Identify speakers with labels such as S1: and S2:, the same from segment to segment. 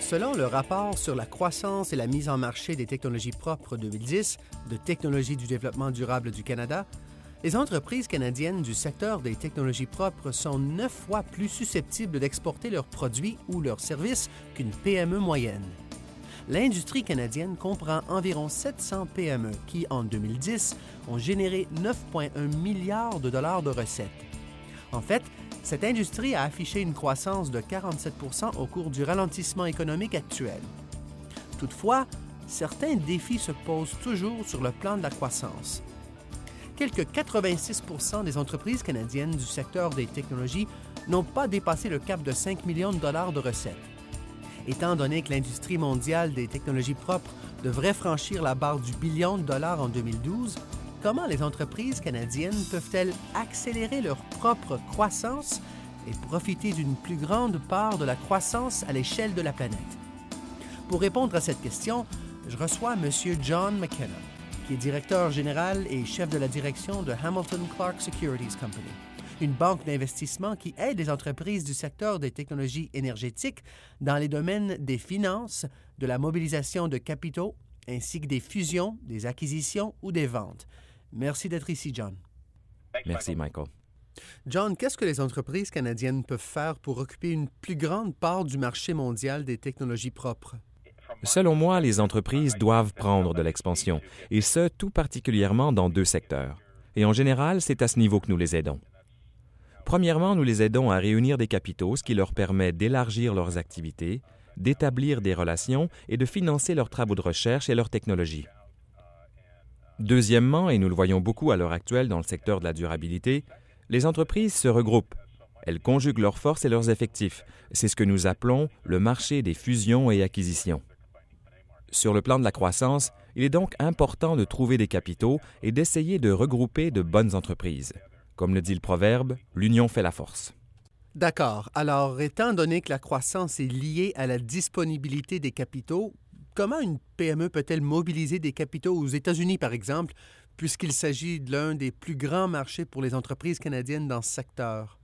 S1: Selon le rapport sur la croissance et la mise en marché des technologies propres 2010 de Technologie du développement durable du Canada, les entreprises canadiennes du secteur des technologies propres sont neuf fois plus susceptibles d'exporter leurs produits ou leurs services qu'une PME moyenne. L'industrie canadienne comprend environ 700 PME qui, en 2010, ont généré 9,1 milliards de dollars de recettes. En fait, cette industrie a affiché une croissance de 47% au cours du ralentissement économique actuel. Toutefois, certains défis se posent toujours sur le plan de la croissance. Quelques 86% des entreprises canadiennes du secteur des technologies n'ont pas dépassé le cap de 5 millions de dollars de recettes. Étant donné que l'industrie mondiale des technologies propres devrait franchir la barre du billion de dollars en 2012, comment les entreprises canadiennes peuvent-elles accélérer leur propre croissance et profiter d'une plus grande part de la croissance à l'échelle de la planète? Pour répondre à cette question, je reçois M. John McKenna, qui est directeur général et chef de la direction de Hamilton Clark Securities Company, une banque d'investissement qui aide les entreprises du secteur des technologies énergétiques dans les domaines des finances, de la mobilisation de capitaux, ainsi que des fusions, des acquisitions ou des ventes. Merci d'être ici, John.
S2: Merci, Michael.
S1: John, qu'est-ce que les entreprises canadiennes peuvent faire pour occuper une plus grande part du marché mondial des technologies propres?
S2: Selon moi, les entreprises doivent prendre de l'expansion, et ce, tout particulièrement dans deux secteurs. Et en général, c'est à ce niveau que nous les aidons. Premièrement, nous les aidons à réunir des capitaux, ce qui leur permet d'élargir leurs activités, d'établir des relations et de financer leurs travaux de recherche et leurs technologies. Deuxièmement, et nous le voyons beaucoup à l'heure actuelle dans le secteur de la durabilité, les entreprises se regroupent. Elles conjuguent leurs forces et leurs effectifs. C'est ce que nous appelons le marché des fusions et acquisitions. Sur le plan de la croissance, il est donc important de trouver des capitaux et d'essayer de regrouper de bonnes entreprises. Comme le dit le proverbe, l'union fait la force.
S1: D'accord. Alors, étant donné que la croissance est liée à la disponibilité des capitaux, Comment une PME peut-elle mobiliser des capitaux aux États-Unis, par exemple, puisqu'il s'agit de l'un des plus grands marchés pour les entreprises canadiennes dans ce secteur?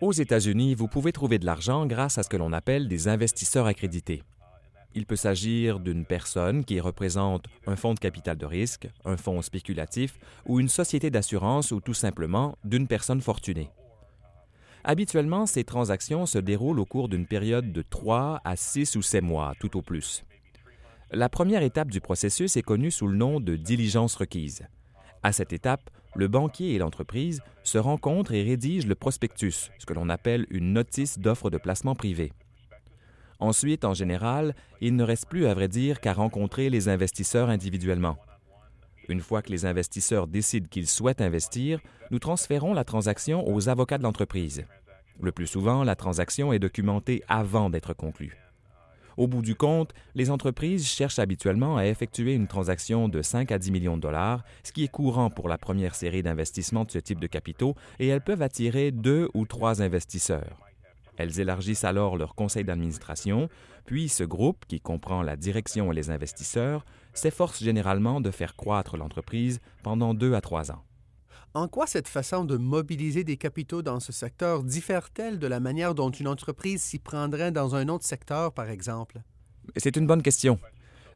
S2: Aux États-Unis, vous pouvez trouver de l'argent grâce à ce que l'on appelle des investisseurs accrédités. Il peut s'agir d'une personne qui représente un fonds de capital de risque, un fonds spéculatif ou une société d'assurance ou tout simplement d'une personne fortunée. Habituellement, ces transactions se déroulent au cours d'une période de 3 à 6 ou 7 mois, tout au plus. La première étape du processus est connue sous le nom de diligence requise. À cette étape, le banquier et l'entreprise se rencontrent et rédigent le prospectus, ce que l'on appelle une notice d'offre de placement privé. Ensuite, en général, il ne reste plus, à vrai dire, qu'à rencontrer les investisseurs individuellement. Une fois que les investisseurs décident qu'ils souhaitent investir, nous transférons la transaction aux avocats de l'entreprise. Le plus souvent, la transaction est documentée avant d'être conclue. Au bout du compte, les entreprises cherchent habituellement à effectuer une transaction de 5 à 10 millions de dollars, ce qui est courant pour la première série d'investissements de ce type de capitaux, et elles peuvent attirer deux ou trois investisseurs. Elles élargissent alors leur conseil d'administration, puis ce groupe, qui comprend la direction et les investisseurs, s'efforce généralement de faire croître l'entreprise pendant deux à trois ans.
S1: En quoi cette façon de mobiliser des capitaux dans ce secteur diffère-t-elle de la manière dont une entreprise s'y prendrait dans un autre secteur, par exemple?
S2: C'est une bonne question.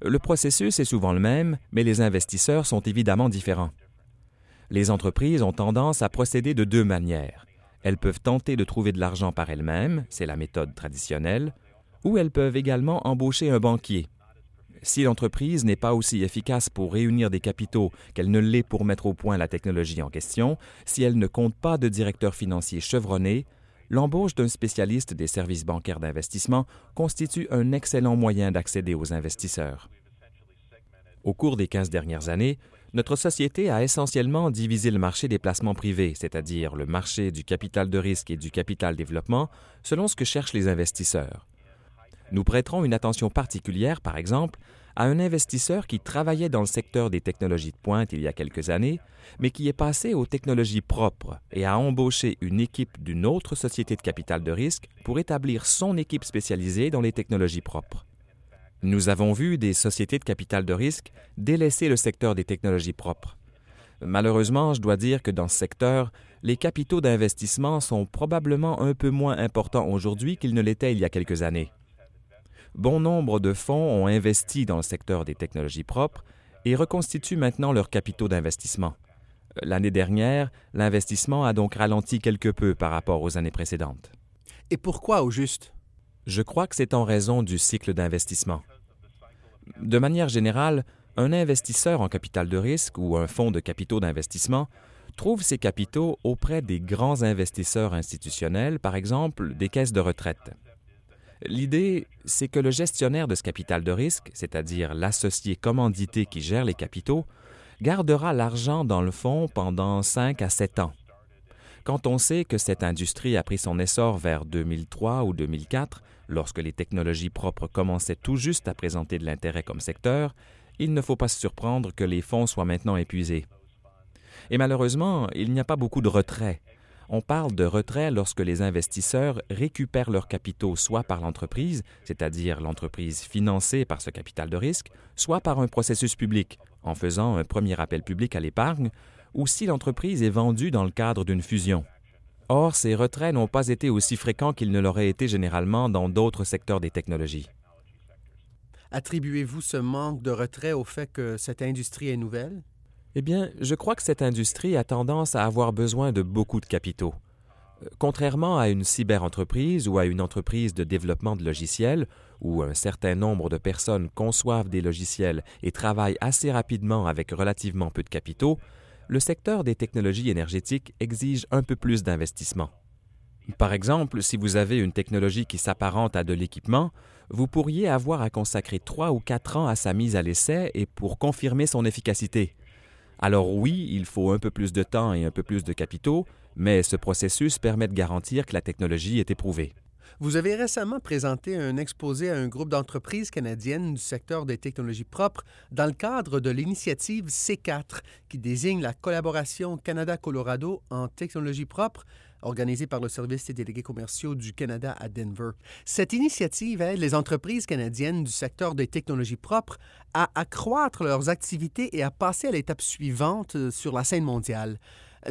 S2: Le processus est souvent le même, mais les investisseurs sont évidemment différents. Les entreprises ont tendance à procéder de deux manières. Elles peuvent tenter de trouver de l'argent par elles-mêmes, c'est la méthode traditionnelle, ou elles peuvent également embaucher un banquier, si l'entreprise n'est pas aussi efficace pour réunir des capitaux qu'elle ne l'est pour mettre au point la technologie en question, si elle ne compte pas de directeur financier chevronné, l'embauche d'un spécialiste des services bancaires d'investissement constitue un excellent moyen d'accéder aux investisseurs. Au cours des 15 dernières années, notre société a essentiellement divisé le marché des placements privés, c'est-à-dire le marché du capital de risque et du capital développement, selon ce que cherchent les investisseurs. Nous prêterons une attention particulière, par exemple, à un investisseur qui travaillait dans le secteur des technologies de pointe il y a quelques années, mais qui est passé aux technologies propres et a embauché une équipe d'une autre société de capital de risque pour établir son équipe spécialisée dans les technologies propres. Nous avons vu des sociétés de capital de risque délaisser le secteur des technologies propres. Malheureusement, je dois dire que dans ce secteur, les capitaux d'investissement sont probablement un peu moins importants aujourd'hui qu'ils ne l'étaient il y a quelques années. Bon nombre de fonds ont investi dans le secteur des technologies propres et reconstituent maintenant leurs capitaux d'investissement. L'année dernière, l'investissement a donc ralenti quelque peu par rapport aux années précédentes.
S1: Et pourquoi au juste?
S2: Je crois que c'est en raison du cycle d'investissement. De manière générale, un investisseur en capital de risque ou un fonds de capitaux d'investissement trouve ses capitaux auprès des grands investisseurs institutionnels, par exemple des caisses de retraite. L'idée, c'est que le gestionnaire de ce capital de risque, c'est-à-dire l'associé commandité qui gère les capitaux, gardera l'argent dans le fonds pendant 5 à 7 ans. Quand on sait que cette industrie a pris son essor vers 2003 ou 2004, lorsque les technologies propres commençaient tout juste à présenter de l'intérêt comme secteur, il ne faut pas se surprendre que les fonds soient maintenant épuisés. Et malheureusement, il n'y a pas beaucoup de retraits. On parle de retrait lorsque les investisseurs récupèrent leurs capitaux soit par l'entreprise, c'est-à-dire l'entreprise financée par ce capital de risque, soit par un processus public, en faisant un premier appel public à l'épargne, ou si l'entreprise est vendue dans le cadre d'une fusion. Or, ces retraits n'ont pas été aussi fréquents qu'ils ne l'auraient été généralement dans d'autres secteurs des technologies.
S1: Attribuez-vous ce manque de retrait au fait que cette industrie est nouvelle?
S2: Eh bien, je crois que cette industrie a tendance à avoir besoin de beaucoup de capitaux. Euh, contrairement à une cyberentreprise ou à une entreprise de développement de logiciels, où un certain nombre de personnes conçoivent des logiciels et travaillent assez rapidement avec relativement peu de capitaux, le secteur des technologies énergétiques exige un peu plus d'investissement. Par exemple, si vous avez une technologie qui s'apparente à de l'équipement, vous pourriez avoir à consacrer trois ou quatre ans à sa mise à l'essai et pour confirmer son efficacité. Alors oui, il faut un peu plus de temps et un peu plus de capitaux, mais ce processus permet de garantir que la technologie est éprouvée.
S1: Vous avez récemment présenté un exposé à un groupe d'entreprises canadiennes du secteur des technologies propres dans le cadre de l'initiative C4, qui désigne la collaboration Canada-Colorado en technologie propre organisée par le Service des délégués commerciaux du Canada à Denver. Cette initiative aide les entreprises canadiennes du secteur des technologies propres à accroître leurs activités et à passer à l'étape suivante euh, sur la scène mondiale.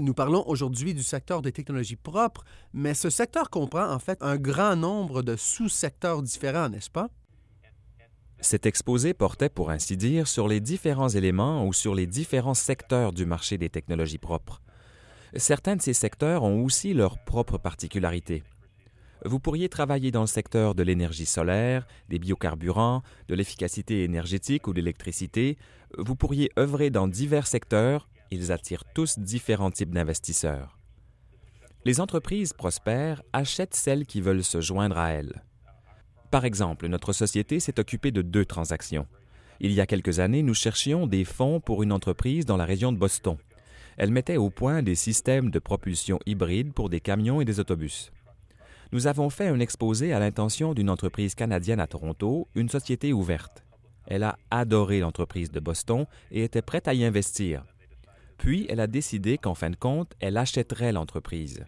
S1: Nous parlons aujourd'hui du secteur des technologies propres, mais ce secteur comprend en fait un grand nombre de sous-secteurs différents, n'est-ce pas?
S2: Cet exposé portait, pour ainsi dire, sur les différents éléments ou sur les différents secteurs du marché des technologies propres. Certains de ces secteurs ont aussi leurs propres particularités. Vous pourriez travailler dans le secteur de l'énergie solaire, des biocarburants, de l'efficacité énergétique ou de l'électricité. Vous pourriez œuvrer dans divers secteurs. Ils attirent tous différents types d'investisseurs. Les entreprises prospères achètent celles qui veulent se joindre à elles. Par exemple, notre société s'est occupée de deux transactions. Il y a quelques années, nous cherchions des fonds pour une entreprise dans la région de Boston elle mettait au point des systèmes de propulsion hybride pour des camions et des autobus. Nous avons fait un exposé à l'intention d'une entreprise canadienne à Toronto, une société ouverte. Elle a adoré l'entreprise de Boston et était prête à y investir. Puis elle a décidé qu'en fin de compte, elle achèterait l'entreprise.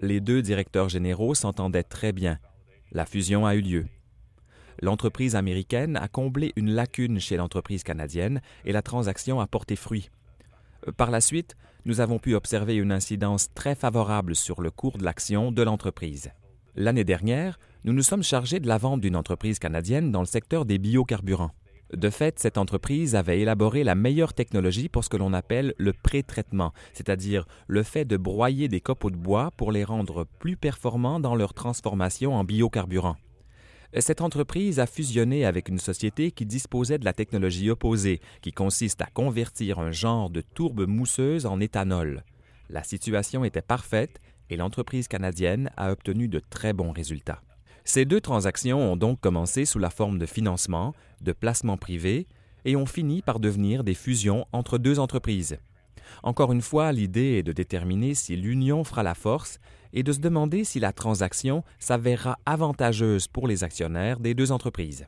S2: Les deux directeurs généraux s'entendaient très bien. La fusion a eu lieu. L'entreprise américaine a comblé une lacune chez l'entreprise canadienne et la transaction a porté fruit. Par la suite, nous avons pu observer une incidence très favorable sur le cours de l'action de l'entreprise. L'année dernière, nous nous sommes chargés de la vente d'une entreprise canadienne dans le secteur des biocarburants. De fait, cette entreprise avait élaboré la meilleure technologie pour ce que l'on appelle le pré-traitement, c'est-à-dire le fait de broyer des copeaux de bois pour les rendre plus performants dans leur transformation en biocarburant. Cette entreprise a fusionné avec une société qui disposait de la technologie opposée, qui consiste à convertir un genre de tourbe mousseuse en éthanol. La situation était parfaite et l'entreprise canadienne a obtenu de très bons résultats. Ces deux transactions ont donc commencé sous la forme de financement, de placement privé, et ont fini par devenir des fusions entre deux entreprises. Encore une fois, l'idée est de déterminer si l'union fera la force et de se demander si la transaction s'avérera avantageuse pour les actionnaires des deux entreprises.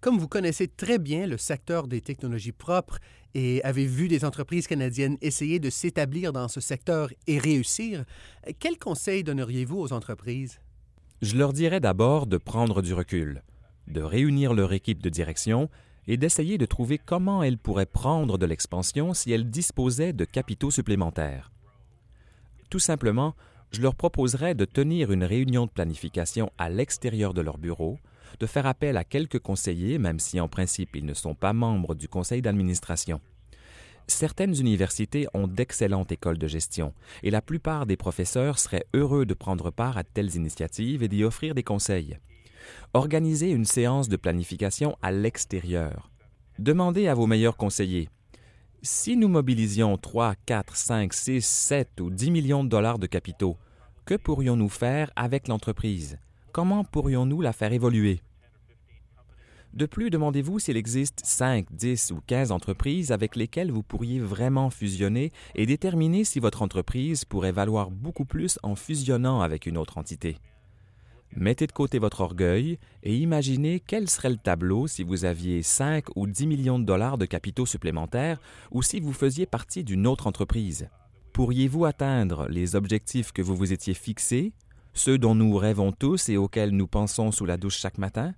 S1: Comme vous connaissez très bien le secteur des technologies propres et avez vu des entreprises canadiennes essayer de s'établir dans ce secteur et réussir, quels conseils donneriez-vous aux entreprises?
S2: Je leur dirais d'abord de prendre du recul, de réunir leur équipe de direction et d'essayer de trouver comment elles pourraient prendre de l'expansion si elles disposaient de capitaux supplémentaires. Tout simplement, je leur proposerais de tenir une réunion de planification à l'extérieur de leur bureau, de faire appel à quelques conseillers, même si en principe ils ne sont pas membres du conseil d'administration. Certaines universités ont d'excellentes écoles de gestion, et la plupart des professeurs seraient heureux de prendre part à telles initiatives et d'y offrir des conseils. Organisez une séance de planification à l'extérieur. Demandez à vos meilleurs conseillers si nous mobilisions 3, 4, 5, 6, 7 ou 10 millions de dollars de capitaux, que pourrions-nous faire avec l'entreprise? Comment pourrions-nous la faire évoluer? De plus, demandez-vous s'il existe 5, 10 ou 15 entreprises avec lesquelles vous pourriez vraiment fusionner et déterminer si votre entreprise pourrait valoir beaucoup plus en fusionnant avec une autre entité. Mettez de côté votre orgueil et imaginez quel serait le tableau si vous aviez 5 ou 10 millions de dollars de capitaux supplémentaires ou si vous faisiez partie d'une autre entreprise. Pourriez-vous atteindre les objectifs que vous vous étiez fixés, ceux dont nous rêvons tous et auxquels nous pensons sous la douche chaque matin?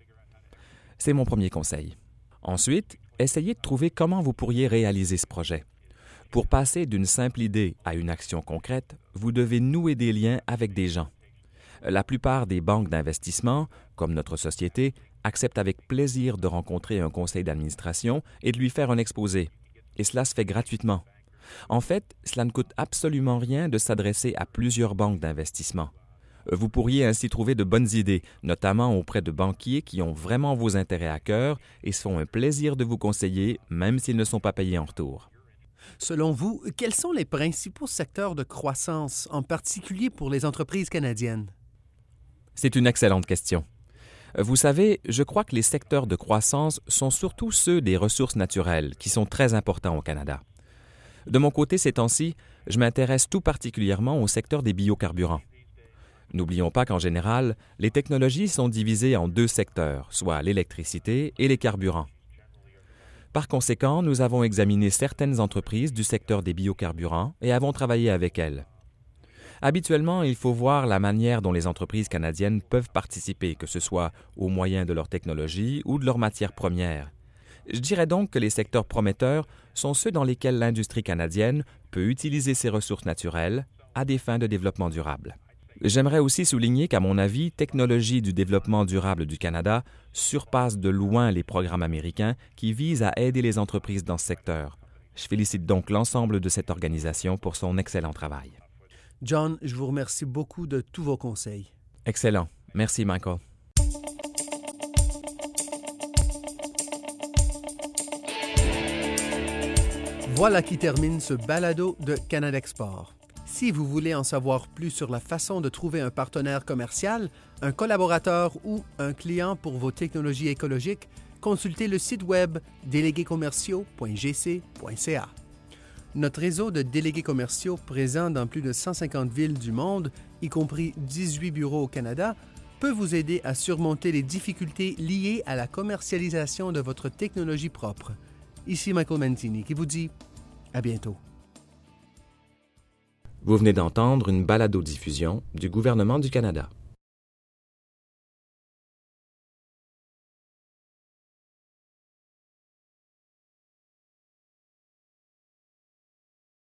S2: C'est mon premier conseil. Ensuite, essayez de trouver comment vous pourriez réaliser ce projet. Pour passer d'une simple idée à une action concrète, vous devez nouer des liens avec des gens. La plupart des banques d'investissement, comme notre société, acceptent avec plaisir de rencontrer un conseil d'administration et de lui faire un exposé. Et cela se fait gratuitement. En fait, cela ne coûte absolument rien de s'adresser à plusieurs banques d'investissement. Vous pourriez ainsi trouver de bonnes idées, notamment auprès de banquiers qui ont vraiment vos intérêts à cœur et se font un plaisir de vous conseiller, même s'ils ne sont pas payés en retour.
S1: Selon vous, quels sont les principaux secteurs de croissance, en particulier pour les entreprises canadiennes?
S2: C'est une excellente question. Vous savez, je crois que les secteurs de croissance sont surtout ceux des ressources naturelles, qui sont très importants au Canada. De mon côté, ces temps-ci, je m'intéresse tout particulièrement au secteur des biocarburants. N'oublions pas qu'en général, les technologies sont divisées en deux secteurs, soit l'électricité et les carburants. Par conséquent, nous avons examiné certaines entreprises du secteur des biocarburants et avons travaillé avec elles. Habituellement, il faut voir la manière dont les entreprises canadiennes peuvent participer, que ce soit au moyen de leur technologie ou de leurs matières premières. Je dirais donc que les secteurs prometteurs sont ceux dans lesquels l'industrie canadienne peut utiliser ses ressources naturelles à des fins de développement durable. J'aimerais aussi souligner qu'à mon avis, Technologie du développement durable du Canada surpasse de loin les programmes américains qui visent à aider les entreprises dans ce secteur. Je félicite donc l'ensemble de cette organisation pour son excellent travail.
S1: John, je vous remercie beaucoup de tous vos conseils.
S2: Excellent. Merci, Michael.
S1: Voilà qui termine ce balado de Canada Export. Si vous voulez en savoir plus sur la façon de trouver un partenaire commercial, un collaborateur ou un client pour vos technologies écologiques, consultez le site web déléguéscommerciaux.gc.ca. Notre réseau de délégués commerciaux présents dans plus de 150 villes du monde, y compris 18 bureaux au Canada, peut vous aider à surmonter les difficultés liées à la commercialisation de votre technologie propre. Ici Michael Mantini qui vous dit à bientôt.
S2: Vous venez d'entendre une balado-diffusion du gouvernement du Canada.